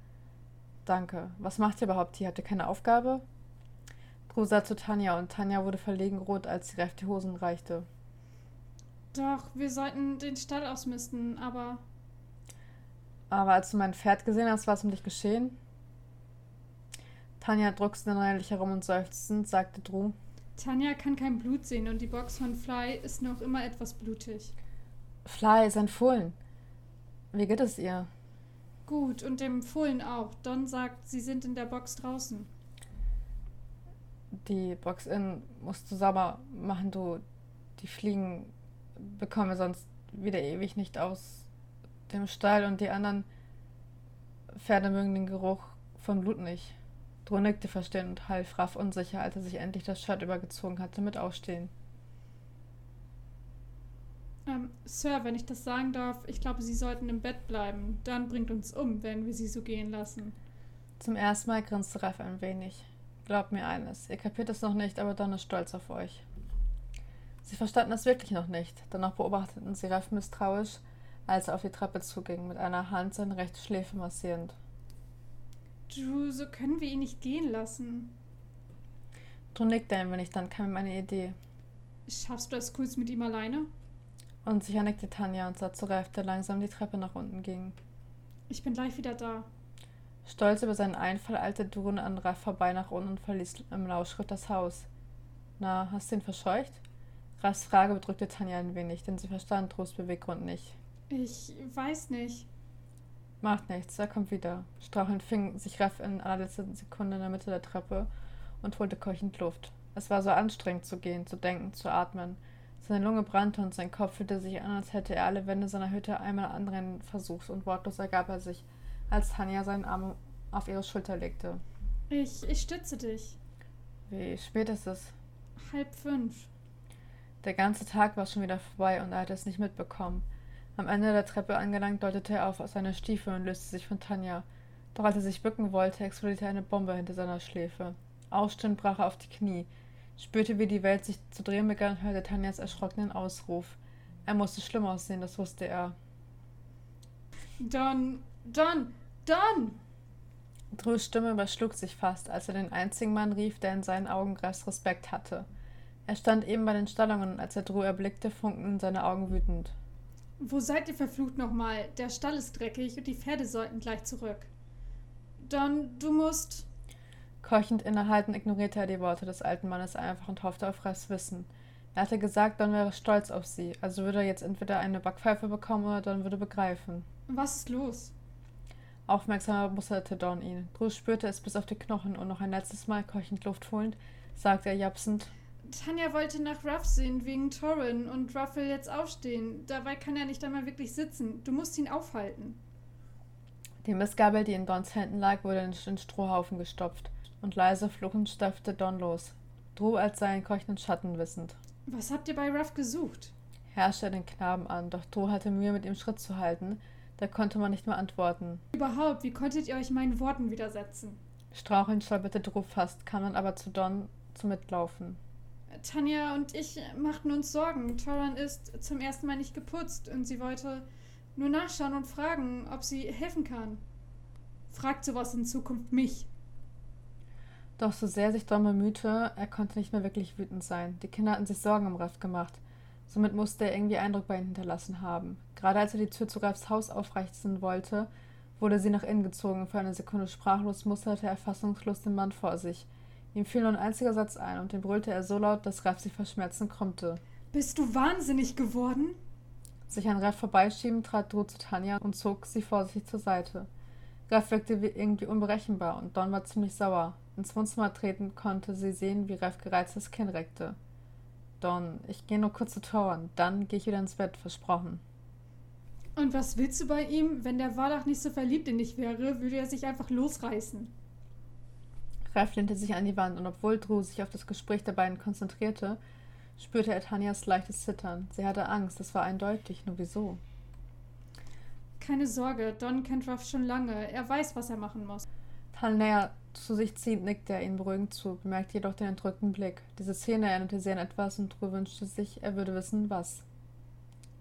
Speaker 1: Danke. Was macht ihr überhaupt hier? Habt ihr keine Aufgabe? Drew sah zu Tanja und Tanja wurde verlegen rot, als sie Reff die Hosen reichte.
Speaker 2: Doch, wir sollten den Stall ausmisten, aber
Speaker 1: Aber als du mein Pferd gesehen hast, war es um dich geschehen? Tanja druckste neuerlich herum und seufzend sagte Drew.
Speaker 2: Tanja kann kein Blut sehen und die Box von Fly ist noch immer etwas blutig.
Speaker 1: Fly ist ein Fohlen. Wie geht es ihr?
Speaker 2: Gut, und dem Fohlen auch. Don sagt, sie sind in der Box draußen.
Speaker 1: Die Box in musst du sauber machen, du. Die Fliegen bekommen wir sonst wieder ewig nicht aus dem Stall und die anderen Pferde mögen den Geruch von Blut nicht. Drew nickte verstehen und half Raff unsicher, als er sich endlich das Shirt übergezogen hatte, mit aufstehen.
Speaker 2: Ähm, Sir, wenn ich das sagen darf, ich glaube, Sie sollten im Bett bleiben. Dann bringt uns um, wenn wir Sie so gehen lassen.
Speaker 1: Zum ersten Mal grinste Raff ein wenig. Glaubt mir eines, ihr kapiert es noch nicht, aber Don ist stolz auf euch. Sie verstanden es wirklich noch nicht, danach beobachteten sie Raff misstrauisch, als er auf die Treppe zuging, mit einer Hand seine rechte Schläfe massierend.
Speaker 2: Drew, so können wir ihn nicht gehen lassen.
Speaker 1: Drew nickte ein wenig, dann kam ihm eine Idee.
Speaker 2: Schaffst du es kurz mit ihm alleine?
Speaker 1: Unsicher nickte Tanja und sah zu Ralf, der langsam die Treppe nach unten ging.
Speaker 2: Ich bin gleich wieder da.
Speaker 1: Stolz über seinen Einfall eilte Durun an Ralf vorbei nach unten und verließ im Lauschritt das Haus. Na, hast du ihn verscheucht? Ralfs Frage bedrückte Tanja ein wenig, denn sie verstand Drews Beweggrund nicht.
Speaker 2: Ich weiß nicht.
Speaker 1: Macht nichts, er kommt wieder. Strauchelnd fing sich Raff in allerletzter Sekunde in der Mitte der Treppe und holte keuchend Luft. Es war so anstrengend zu gehen, zu denken, zu atmen. Seine Lunge brannte und sein Kopf fühlte sich an, als hätte er alle Wände seiner Hütte einmal anrennen versucht und wortlos ergab er sich, als Tanja seinen Arm auf ihre Schulter legte.
Speaker 2: Ich, ich stütze dich.
Speaker 1: Wie spät ist es?
Speaker 2: Halb fünf.
Speaker 1: Der ganze Tag war schon wieder vorbei und er hatte es nicht mitbekommen. Am Ende der Treppe angelangt, deutete er auf seine Stiefel und löste sich von Tanja. Doch als er sich bücken wollte, explodierte eine Bombe hinter seiner Schläfe. Aufstehend brach er auf die Knie, spürte, wie die Welt sich zu drehen begann und hörte Tanjas erschrockenen Ausruf. Er musste schlimm aussehen, das wusste er.
Speaker 2: Don, Don, Don!
Speaker 1: Drews Stimme überschlug sich fast, als er den einzigen Mann rief, der in seinen Augen Greifs Respekt hatte. Er stand eben bei den Stallungen und als er Drew erblickte, funkten seine Augen wütend.
Speaker 2: Wo seid ihr verflucht nochmal? Der Stall ist dreckig und die Pferde sollten gleich zurück. Don, du musst.
Speaker 1: Keuchend innehalten ignorierte er die Worte des alten Mannes einfach und hoffte auf Ralfs Wissen. Er hatte gesagt, Don wäre stolz auf sie, also würde er jetzt entweder eine Backpfeife bekommen oder Don würde begreifen.
Speaker 2: Was ist los?
Speaker 1: Aufmerksamer musterte Don ihn. Drew spürte es bis auf die Knochen und noch ein letztes Mal keuchend Luft holend, sagte er japsend,
Speaker 2: Tanja wollte nach Ruff sehen wegen Torrin und Ruff will jetzt aufstehen. Dabei kann er nicht einmal wirklich sitzen. Du musst ihn aufhalten.
Speaker 1: Die Mistgabel, die in Dons Händen lag, wurde in den Strohhaufen gestopft und leise fluchend stapfte Don los. Drew als seinen keuchenden Schatten wissend.
Speaker 2: Was habt ihr bei Ruff gesucht?
Speaker 1: herrschte er den Knaben an, doch Drew hatte Mühe, mit ihm Schritt zu halten. Da konnte man nicht mehr antworten.
Speaker 2: Überhaupt, wie konntet ihr euch meinen Worten widersetzen?
Speaker 1: Strauchelnd stolperte Drew fast, kam dann aber zu Don zu Mitlaufen.
Speaker 2: Tanja und ich machten uns Sorgen. Toran ist zum ersten Mal nicht geputzt und sie wollte nur nachschauen und fragen, ob sie helfen kann. Fragt sowas in Zukunft mich.
Speaker 1: Doch so sehr sich Don bemühte, er konnte nicht mehr wirklich wütend sein. Die Kinder hatten sich Sorgen um Ralf gemacht. Somit musste er irgendwie Eindruck bei ihnen hinterlassen haben. Gerade als er die Tür zu Ralfs Haus aufreißen wollte, wurde sie nach innen gezogen. Für eine Sekunde sprachlos musterte er fassungslos den Mann vor sich – Ihm fiel nur ein einziger Satz ein, und den brüllte er so laut, dass Ralf sich vor Schmerzen krummte.
Speaker 2: Bist du wahnsinnig geworden?
Speaker 1: Sich an Ralf vorbeischiebend trat Drew zu Tanja und zog sie vorsichtig zur Seite. Ralf wirkte irgendwie unberechenbar und Don war ziemlich sauer. Ins Wohnzimmer treten konnte sie sehen, wie Ralf gereizt das Kinn reckte. Don, ich gehe nur kurz zu Toren, dann gehe ich wieder ins Bett, versprochen.
Speaker 2: Und was willst du bei ihm? Wenn der Wardach nicht so verliebt in dich wäre, würde er sich einfach losreißen.
Speaker 1: Ralf lehnte sich an die Wand und obwohl Drew sich auf das Gespräch der beiden konzentrierte, spürte er Tanjas leichtes Zittern. Sie hatte Angst, das war eindeutig, nur wieso?
Speaker 2: Keine Sorge, Don kennt Ruff schon lange. Er weiß, was er machen muss.
Speaker 1: Tanja zu sich ziehend nickte er ihn beruhigend zu, bemerkte jedoch den entrückten Blick. Diese Szene erinnerte sie an etwas und Drew wünschte sich, er würde wissen, was.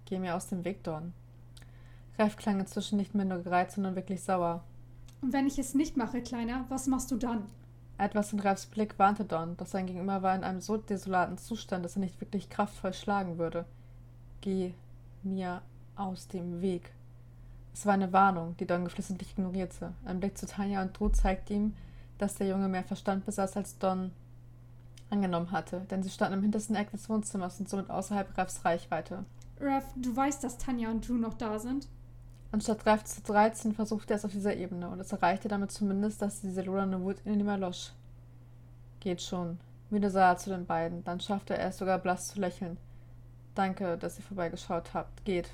Speaker 1: Geh mir aus dem Weg, Don. Ralf klang inzwischen nicht mehr nur gereizt, sondern wirklich sauer.
Speaker 2: Und wenn ich es nicht mache, Kleiner, was machst du dann?
Speaker 1: Etwas in Ralfs Blick warnte Don, doch sein Gegenüber war in einem so desolaten Zustand, dass er nicht wirklich kraftvoll schlagen würde. Geh mir aus dem Weg. Es war eine Warnung, die Don geflissentlich ignorierte. Ein Blick zu Tanja und Drew zeigte ihm, dass der Junge mehr Verstand besaß, als Don angenommen hatte, denn sie standen im hintersten Eck des Wohnzimmers und somit außerhalb Ralfs Reichweite.
Speaker 2: Ralf, du weißt, dass Tanja und Drew noch da sind?
Speaker 1: Anstatt Ralf zu 13 versuchte er es auf dieser Ebene und es erreichte damit zumindest, dass diese lodernde Wut in ihm erlosch. Geht schon. Müde sah er zu den beiden, dann schaffte er es sogar blass zu lächeln. Danke, dass ihr vorbeigeschaut habt. Geht.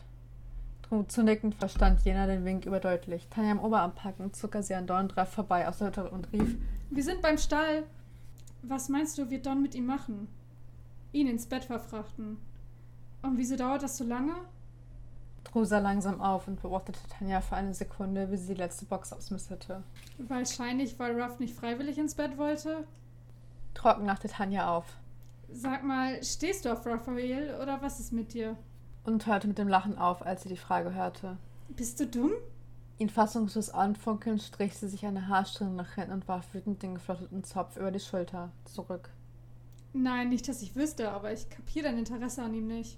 Speaker 1: Zunickend verstand jener den Wink überdeutlich. Tanja am Oberarm packen, zog er sie an Don Draff vorbei aus der Hütte und rief:
Speaker 2: Wir sind beim Stall. Was meinst du, wird Don mit ihm machen? Ihn ins Bett verfrachten. Und wieso dauert das so lange?
Speaker 1: Drew sah langsam auf und beobachtete Tanja für eine Sekunde, wie sie die letzte Box ausmisterte.
Speaker 2: Wahrscheinlich, weil Ruff nicht freiwillig ins Bett wollte.
Speaker 1: Trocken lachte Tanja auf.
Speaker 2: Sag mal, stehst du auf Raphael oder was ist mit dir?
Speaker 1: Und hörte mit dem Lachen auf, als sie die Frage hörte.
Speaker 2: Bist du dumm?
Speaker 1: Ihn fassungslos anfunkelnd strich sie sich eine Haarsträhne nach hinten und warf wütend den geflotteten Zopf über die Schulter zurück.
Speaker 2: Nein, nicht, dass ich wüsste, aber ich kapiere dein Interesse an ihm nicht.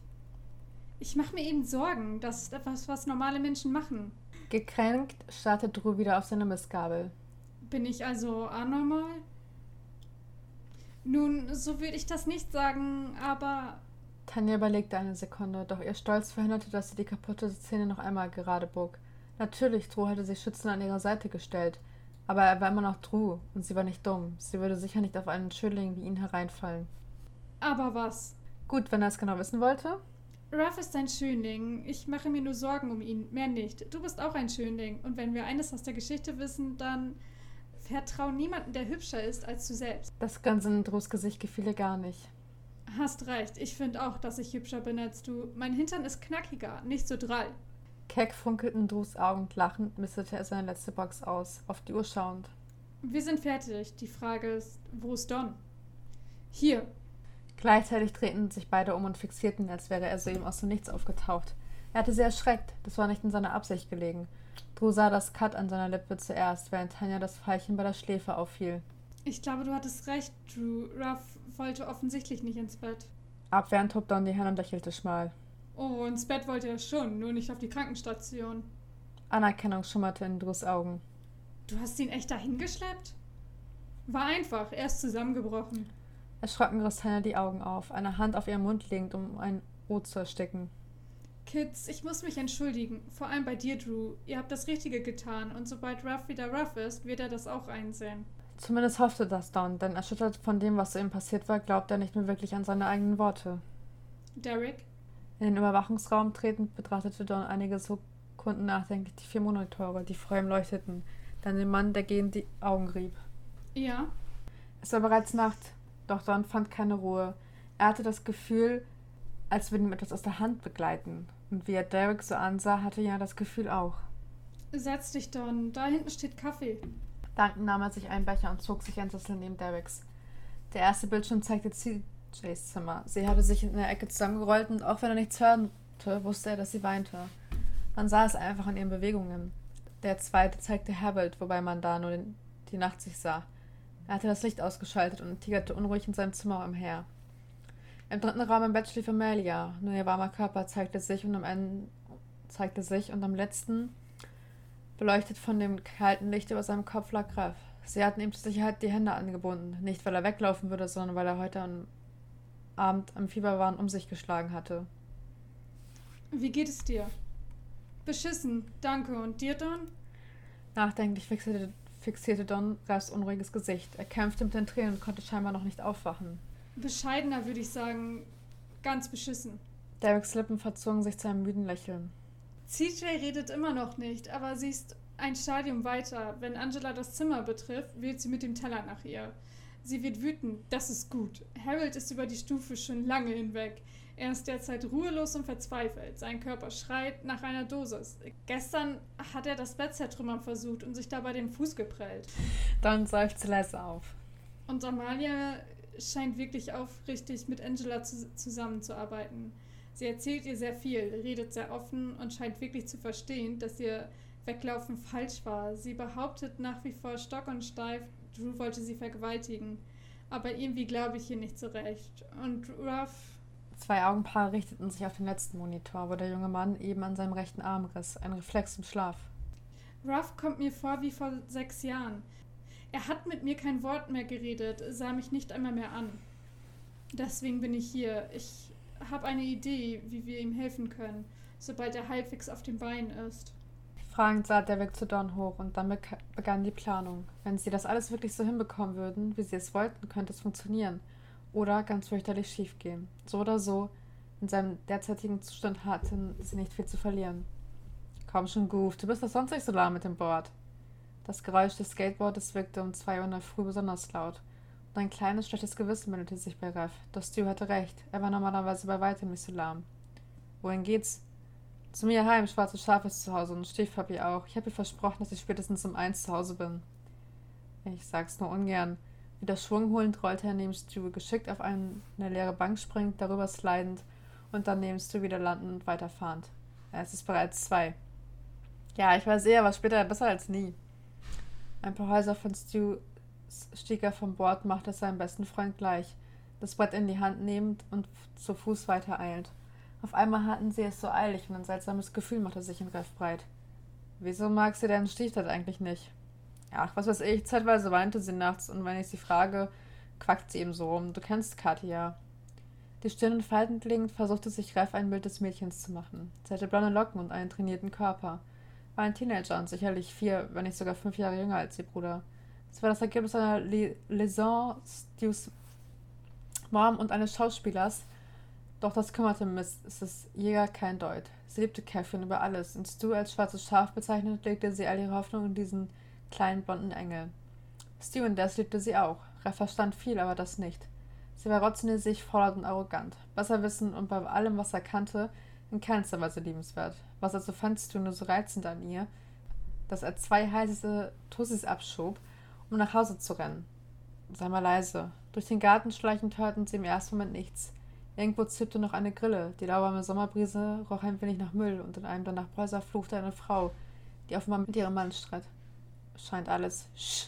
Speaker 2: Ich mache mir eben Sorgen. Das ist etwas, was normale Menschen machen.
Speaker 1: Gekränkt starrte Drew wieder auf seine Missgabel.
Speaker 2: Bin ich also anormal? Nun, so würde ich das nicht sagen, aber.
Speaker 1: Tanja überlegte eine Sekunde, doch ihr Stolz verhinderte, dass sie die kaputte Szene noch einmal gerade bog. Natürlich, Drew hatte sich schützend an ihre Seite gestellt, aber er war immer noch Drew und sie war nicht dumm. Sie würde sicher nicht auf einen Schönling wie ihn hereinfallen.
Speaker 2: Aber was?
Speaker 1: Gut, wenn er es genau wissen wollte.
Speaker 2: Ruff ist ein Schönling. Ich mache mir nur Sorgen um ihn, mehr nicht. Du bist auch ein Schönling. Und wenn wir eines aus der Geschichte wissen, dann vertrau niemanden, der hübscher ist als du selbst.
Speaker 1: Das Ganze in Drews Gesicht gefiel ihr gar nicht.
Speaker 2: Hast recht. Ich finde auch, dass ich hübscher bin als du. Mein Hintern ist knackiger, nicht so drall.
Speaker 1: Keck funkelten Drews Augen und lachend mistete er seine letzte Box aus, auf die Uhr schauend.
Speaker 2: Wir sind fertig. Die Frage ist, wo ist Don? Hier,
Speaker 1: Gleichzeitig drehten sich beide um und fixierten, als wäre er soeben aus dem Nichts aufgetaucht. Er hatte sie erschreckt, das war nicht in seiner Absicht gelegen. Drew sah das Cut an seiner Lippe zuerst, während Tanja das Pfeilchen bei der Schläfe auffiel.
Speaker 2: Ich glaube, du hattest recht, Drew. Ruff wollte offensichtlich nicht ins Bett.
Speaker 1: Abwehrend hob Don die Hand und lächelte schmal.
Speaker 2: Oh, ins Bett wollte er schon, nur nicht auf die Krankenstation.
Speaker 1: Anerkennung schummerte in Drews Augen.
Speaker 2: Du hast ihn echt dahin geschleppt? War einfach, er ist zusammengebrochen.
Speaker 1: Erschrocken riss Tanja die Augen auf, eine Hand auf ihren Mund legend, um ein O zu ersticken.
Speaker 2: Kids, ich muss mich entschuldigen. Vor allem bei dir, Drew. Ihr habt das Richtige getan und sobald Ruff wieder Ruff ist, wird er das auch einsehen.
Speaker 1: Zumindest hoffte das Don, denn erschüttert von dem, was ihm passiert war, glaubte er nicht mehr wirklich an seine eigenen Worte.
Speaker 2: Derek?
Speaker 1: In den Überwachungsraum tretend betrachtete Don einige Sekunden nachdenklich die vier Monitore, die vor ihm leuchteten, dann den Mann, der gehend die Augen rieb.
Speaker 2: Ja?
Speaker 1: Es war bereits Nacht. Doch Don fand keine Ruhe. Er hatte das Gefühl, als würde ihm etwas aus der Hand begleiten. Und wie er Derek so ansah, hatte er das Gefühl auch.
Speaker 2: Setz dich, Don. Da hinten steht Kaffee.
Speaker 1: Dankend nahm er sich einen Becher und zog sich einen Sessel neben Dereks. Der erste Bildschirm zeigte CJs Zimmer. Sie hatte sich in der Ecke zusammengerollt und auch wenn er nichts hörte, wusste er, dass sie weinte. Man sah es einfach an ihren Bewegungen. Der zweite zeigte Harold, wobei man da nur den, die Nachtsicht sah. Er hatte das Licht ausgeschaltet und tigerte unruhig in seinem Zimmer umher. Im dritten Raum im Bett schlief Amelia. Nur ihr warmer Körper zeigte sich und am Ende zeigte sich und am letzten, beleuchtet von dem kalten Licht über seinem Kopf, lag Graf. Sie hatten ihm zur Sicherheit die Hände angebunden, nicht weil er weglaufen würde, sondern weil er heute am Abend am Fieberwahn um sich geschlagen hatte.
Speaker 2: Wie geht es dir? Beschissen, danke. Und dir, Don?
Speaker 1: Nachdenklich wechselte fixierte Don Rafs unruhiges Gesicht. Er kämpfte mit den Tränen und konnte scheinbar noch nicht aufwachen.
Speaker 2: Bescheidener würde ich sagen, ganz beschissen.
Speaker 1: Dereks Lippen verzogen sich zu einem müden Lächeln.
Speaker 2: CJ redet immer noch nicht, aber sie ist ein Stadium weiter. Wenn Angela das Zimmer betrifft, wählt sie mit dem Teller nach ihr. Sie wird wütend, das ist gut. Harold ist über die Stufe schon lange hinweg. Er ist derzeit ruhelos und verzweifelt. Sein Körper schreit nach einer Dosis. Gestern hat er das Bett zertrümmern versucht und sich dabei den Fuß geprellt.
Speaker 1: Dann seufzte Les auf.
Speaker 2: Und Amalia scheint wirklich aufrichtig mit Angela zu zusammenzuarbeiten. Sie erzählt ihr sehr viel, redet sehr offen und scheint wirklich zu verstehen, dass ihr Weglaufen falsch war. Sie behauptet nach wie vor stock und steif, Drew wollte sie vergewaltigen. Aber irgendwie glaube ich ihr nicht so recht. Und Ruff
Speaker 1: Zwei Augenpaare richteten sich auf den letzten Monitor, wo der junge Mann eben an seinem rechten Arm riss, ein Reflex im Schlaf.
Speaker 2: Ruff kommt mir vor wie vor sechs Jahren. Er hat mit mir kein Wort mehr geredet, sah mich nicht einmal mehr an. Deswegen bin ich hier. Ich habe eine Idee, wie wir ihm helfen können, sobald er halbwegs auf den Beinen ist.
Speaker 1: Fragend sah der Weg zu Don hoch und dann begann die Planung. Wenn sie das alles wirklich so hinbekommen würden, wie sie es wollten, könnte es funktionieren oder ganz fürchterlich schief gehen. So oder so, in seinem derzeitigen Zustand hatten sie nicht viel zu verlieren. Komm schon, Goof, du bist doch sonst nicht so lahm mit dem Board. Das Geräusch des Skateboards wirkte um zwei Uhr in der Früh besonders laut. Und ein kleines, schlechtes Gewissen meldete sich bei Reff. Doch Stu hatte recht. Er war normalerweise bei weitem nicht so lahm. Wohin geht's? Zu mir heim. Schwarze Schaf ist zu Hause und Stiefpapi auch. Ich habe ihr versprochen, dass ich spätestens um eins zu Hause bin. Ich sag's nur ungern. Wieder schwungholend rollte er neben Stu, geschickt auf eine leere Bank springend, darüber slidend und dann neben Stu wieder landen und weiterfahrend. Es ist bereits zwei. Ja, ich weiß eher, was später besser als nie. Ein paar Häuser von Stu stieg er vom Bord, machte es seinem besten Freund gleich, das Brett in die Hand nehmend und zu Fuß weiter eilend. Auf einmal hatten sie es so eilig und ein seltsames Gefühl machte sich in Reff breit. Wieso mag sie deinen Stiefdad eigentlich nicht? Ach, was weiß ich, zeitweise weinte sie nachts und wenn ich sie frage, quackt sie eben so rum. Du kennst Kathi ja. Die Stirn in Falten legend versuchte sich Reif ein Bild des Mädchens zu machen. Sie hatte blonde Locken und einen trainierten Körper. War ein Teenager und sicherlich vier, wenn nicht sogar fünf Jahre jünger als ihr Bruder. Es war das Ergebnis einer Liaison Stews Mom und eines Schauspielers, doch das kümmerte Mrs. Jäger kein Deut. Sie liebte Catherine über alles, und Stu als schwarzes Schaf bezeichnet, legte sie all ihre Hoffnung in diesen kleinen blonden Engel. Stu und das liebte sie auch. Er verstand viel, aber das nicht. Sie war rotznäsig, fordernd und arrogant. Besser wissen und bei allem, was er kannte, in keinster Weise liebenswert. Was also fandst du nur so reizend an ihr, dass er zwei heiße Tussis abschob, um nach Hause zu rennen. Sei mal leise. Durch den Garten schleichend hörten sie im ersten Moment nichts. Irgendwo zippte noch eine Grille, die lauwarme Sommerbrise roch ein wenig nach Müll und in einem der Nachbarhäuser fluchte eine Frau, die offenbar mit ihrem Mann stritt. Scheint alles. Sch.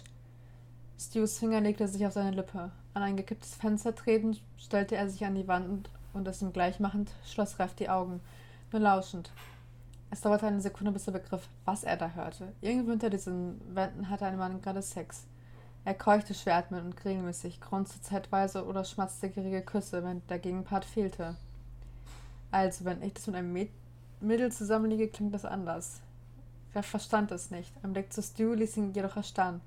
Speaker 1: Stews Finger legte sich auf seine Lippe. An ein gekipptes Fenster tretend, stellte er sich an die Wand und, es ihm gleichmachend schloss Reff die Augen, nur lauschend. Es dauerte eine Sekunde, bis er begriff, was er da hörte. Irgendwo hinter diesen Wänden hatte ein Mann gerade Sex. Er keuchte schweratmend und regelmäßig, grunzte zeitweise oder schmatzte gierige Küsse, wenn der Gegenpart fehlte. Also, wenn ich das mit einem Mädel zusammenliege, klingt das anders. Er verstand es nicht. Ein Blick zu Stu ließ ihn jedoch erstarren.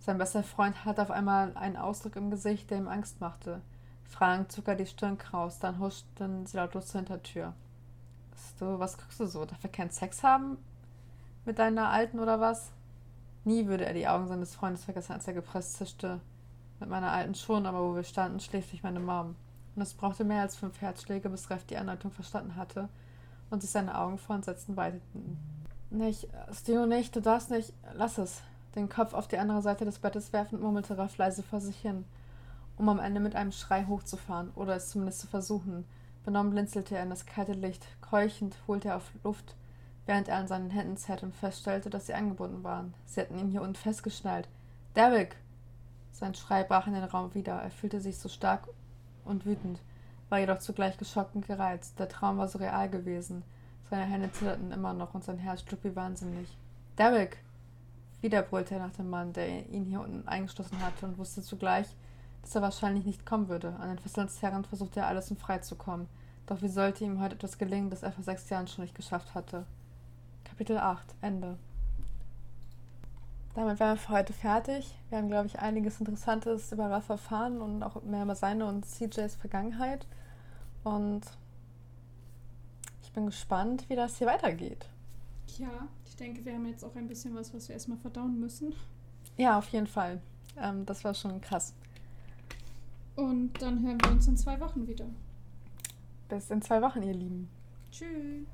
Speaker 1: Sein bester Freund hatte auf einmal einen Ausdruck im Gesicht, der ihm Angst machte. Fragend zog er die Stirn kraus, dann huschten sie lautlos zur Hintertür. Stu, was guckst du so? Darf er keinen Sex haben? Mit deiner Alten oder was? Nie würde er die Augen seines Freundes vergessen, als er gepresst zischte. Mit meiner Alten schon, aber wo wir standen, schläft sich meine Mom. Und es brauchte mehr als fünf Herzschläge, bis Reff die Anleitung verstanden hatte und sich seine Augen vor Entsetzen weiteten. Nicht, Stu, nicht, du darfst nicht. Lass es. Den Kopf auf die andere Seite des Bettes werfend, murmelte Raff leise vor sich hin, um am Ende mit einem Schrei hochzufahren oder es zumindest zu versuchen. Benommen blinzelte er in das kalte Licht. Keuchend holte er auf Luft, während er an seinen Händen zerrte und feststellte, dass sie angebunden waren. Sie hatten ihn hier unten festgeschnallt. Derrick! Sein Schrei brach in den Raum wieder. Er fühlte sich so stark und wütend, war jedoch zugleich geschockt und gereizt. Der Traum war so real gewesen. Seine Hände zitterten immer noch und sein Herz schlug wie wahnsinnig. Derrick! Wieder brüllte er nach dem Mann, der ihn hier unten eingeschlossen hatte und wusste zugleich, dass er wahrscheinlich nicht kommen würde. An den Fesseln zerrend versuchte er alles, um frei zu kommen. Doch wie sollte ihm heute etwas gelingen, das er vor sechs Jahren schon nicht geschafft hatte? Kapitel 8 Ende. Damit wären wir für heute fertig. Wir haben, glaube ich, einiges Interessantes über Ralph erfahren und auch mehr über seine und CJs Vergangenheit. Und bin gespannt, wie das hier weitergeht.
Speaker 2: Ja, ich denke, wir haben jetzt auch ein bisschen was, was wir erstmal verdauen müssen.
Speaker 1: Ja, auf jeden Fall. Ähm, das war schon krass.
Speaker 2: Und dann hören wir uns in zwei Wochen wieder.
Speaker 1: Bis in zwei Wochen, ihr Lieben.
Speaker 2: Tschüss.